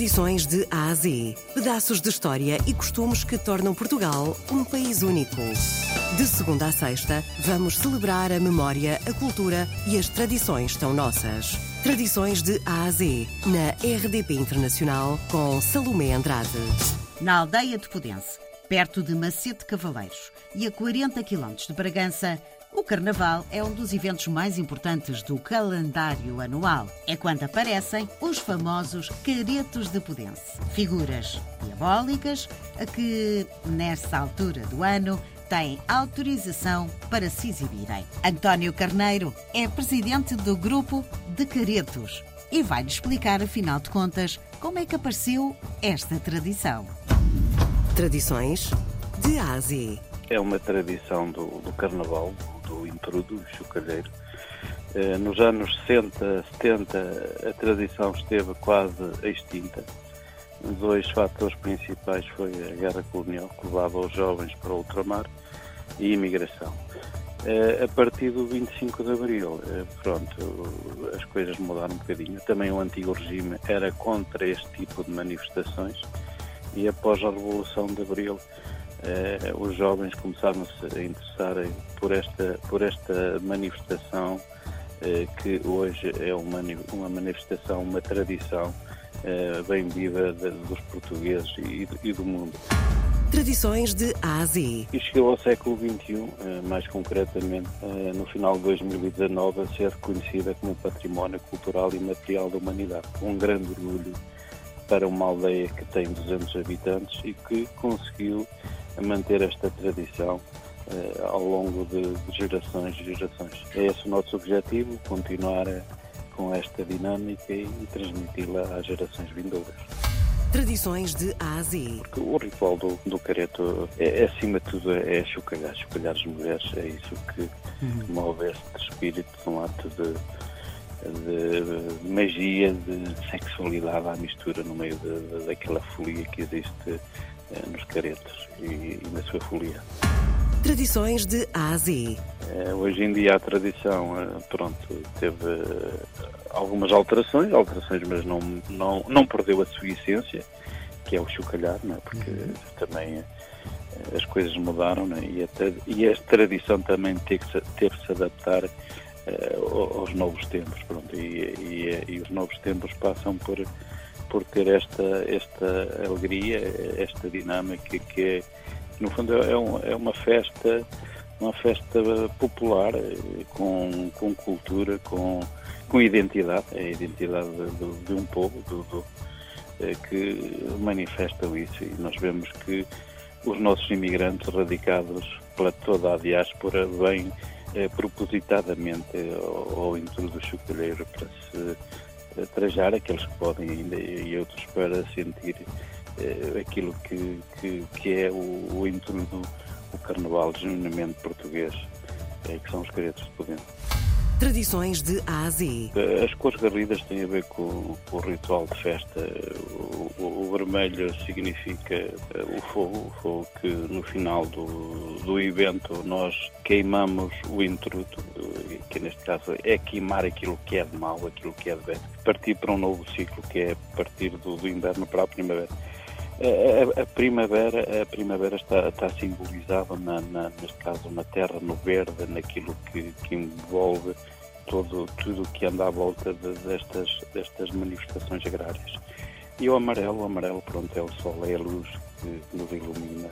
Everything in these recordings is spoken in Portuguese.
Tradições de A a Z. Pedaços de história e costumes que tornam Portugal um país único. De segunda a sexta, vamos celebrar a memória, a cultura e as tradições tão nossas. Tradições de A a Z, na RDP Internacional, com Salomé Andrade. Na aldeia de Pudense, perto de Macete Cavaleiros e a 40 km de Bragança, o Carnaval é um dos eventos mais importantes do calendário anual. É quando aparecem os famosos caretos de Pudense. Figuras diabólicas a que, nesta altura do ano, têm autorização para se exibirem. António Carneiro é presidente do grupo de caretos e vai-lhe explicar, afinal de contas, como é que apareceu esta tradição. Tradições de Ásia. É uma tradição do, do Carnaval, do intrudo, chocalheiro. Eh, nos anos 60, 70, a tradição esteve quase extinta. Dois fatores principais foi a guerra colonial, que levava os jovens para o ultramar, e a imigração. Eh, a partir do 25 de Abril, eh, pronto, as coisas mudaram um bocadinho. Também o antigo regime era contra este tipo de manifestações e após a Revolução de Abril os jovens começaram-se a interessar por esta, por esta manifestação eh, que hoje é uma, uma manifestação, uma tradição eh, bem viva dos portugueses e, e, do mundo. Tradições de Ásia. E chegou ao século XXI, eh, mais concretamente eh, no final de 2019, a ser reconhecida como Património Cultural e Material da Humanidade. Um grande orgulho para uma aldeia que tem 200 habitantes e que conseguiu manter esta tradição eh, ao longo de, de, gerações e gerações. É esse o nosso objetivo, continuar eh, com esta dinâmica e, e transmiti-la às gerações vindouras. Tradições de Ásia. Porque o ritual do, do careto, é, é, acima de tudo, é chocalhar, chocalhar as mulheres. É isso que uhum. move este espírito de um ato de, de, magia, de sexualidade à mistura no meio de, de, daquela folia que existe nos caretos e, e, na sua folia. Tradições de Ásia. Eh, hoje em dia a tradição, eh, pronto, teve algumas alterações, alterações, mas não, não, não perdeu a sua essência, que é o chocalhar, não é? porque uhum. também as coisas mudaram é? e, a, e a tradição também teve que, teve que se adaptar uh, aos novos tempos. Pronto, e, e, e, os novos tempos passam por, por ter esta, esta alegria, esta dinâmica que, é, no fundo, é, um, é uma festa uma festa popular com, com cultura, com, com identidade, é a identidade de, de um povo do, do, é, que manifestam isso. E nós vemos que os nossos imigrantes radicados pela toda a diáspora vêm eh, propositadamente ao, ao intruso do chocolheiro para se trajar aqueles que podem ainda e outros para sentir eh, aquilo que, que, que, é o, o intrudo, o carnaval genuinamente português, eh, que são os caretos de poder. Tradições de A a Z. As cores garridas têm a ver com, com o ritual de festa. O, o, o, vermelho significa eh, o fogo, o fogo que no final do, do evento nós queimamos o intrudo, que neste caso é queimar aquilo que é de mal, aquilo que é de bem, partir para um novo ciclo que é partir do, do inverno para a primavera. A, a, a, primavera, a primavera está, está simbolizada, na, na, neste caso, na terra, no verde, naquilo que, que envolve todo, tudo o que anda à volta de, destas, destas manifestações agrárias. E o amarelo, o amarelo, pronto, é o sol, é a luz que nos ilumina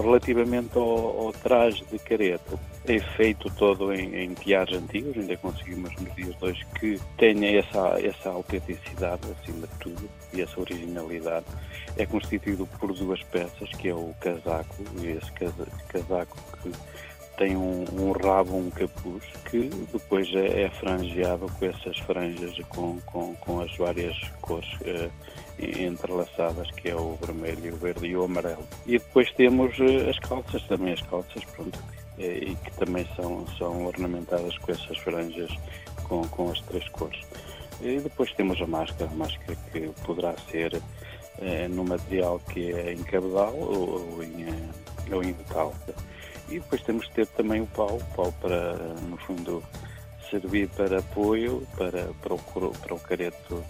Relativamente ao, ao traje de careto, é feito todo em, em antigos, ainda conseguimos nos dias de hoje que tenha essa, essa autenticidade acima de tudo e essa originalidade. É constituído por duas peças, que é o casaco, e esse casaco que tem um, um, rabo, um capuz, que depois é, é frangeado com essas franjas com, com, com as várias cores eh, entrelaçadas, que é o vermelho, o verde e o amarelo. E depois temos eh, as calças, também as calças, pronto, eh, e que também são, são ornamentadas com essas franjas com, com as três cores. E depois temos a máscara, a máscara que poderá ser eh, no material que é em cabedal ou, ou, em, ou em metal. E depois temos que ter também o pau, o pau para, no fundo, servir para apoio para, para, o, para o careto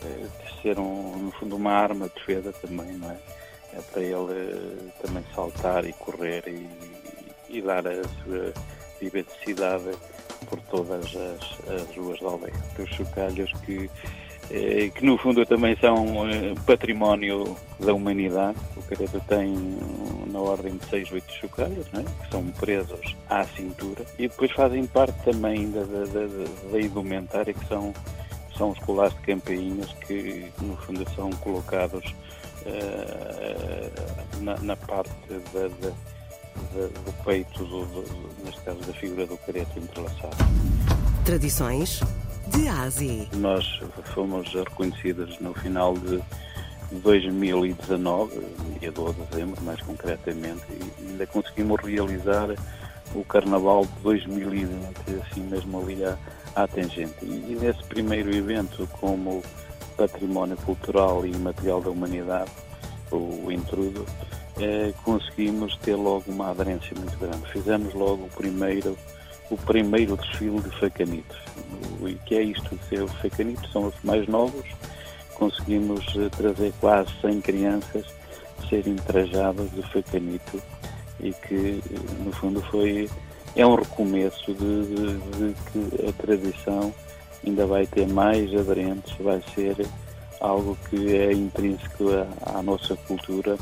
de ser, um, no fundo, uma arma de defesa também, não é? É para ele também saltar e correr e, e dar a sua vivacidade por todas as, as ruas da aldeia. Os chocalhos que eh, que no fundo também são eh, património da humanidade. O Careto tem na ordem de 6, 8 chocalhos, é? que são presos à cintura, e depois fazem parte também da, da, da, da indumentária, que são, são os colares de campainhas, que no fundo são colocados uh, na, na, parte da, do peito, do, do, neste caso da figura do careto entrelaçado. Tradições de Ásia. Nós fomos reconhecidas no final de 2019, dia 12 de dezembro, mais concretamente, e ainda conseguimos realizar o Carnaval de 2020, assim mesmo ali à, à tangente. E, nesse primeiro evento, como património cultural e material da humanidade, o Intrudo, eh, conseguimos ter logo uma aderência muito grande. Fizemos logo o primeiro o primeiro desfile de facanitos. O que é isto de ser facanitos? São os mais novos. Conseguimos eh, trazer quase 100 crianças serem trajadas de facanito e que, eh, no fundo, foi é um recomeço de, de, de que a tradição ainda vai ter mais aderentes, vai ser algo que é intrínseco à, à nossa cultura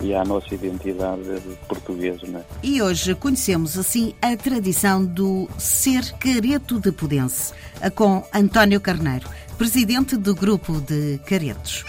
e à nossa identidade portuguesa. É? E hoje conhecemos assim a tradição do ser careto de Pudense, com António Carneiro, presidente do grupo de caretos.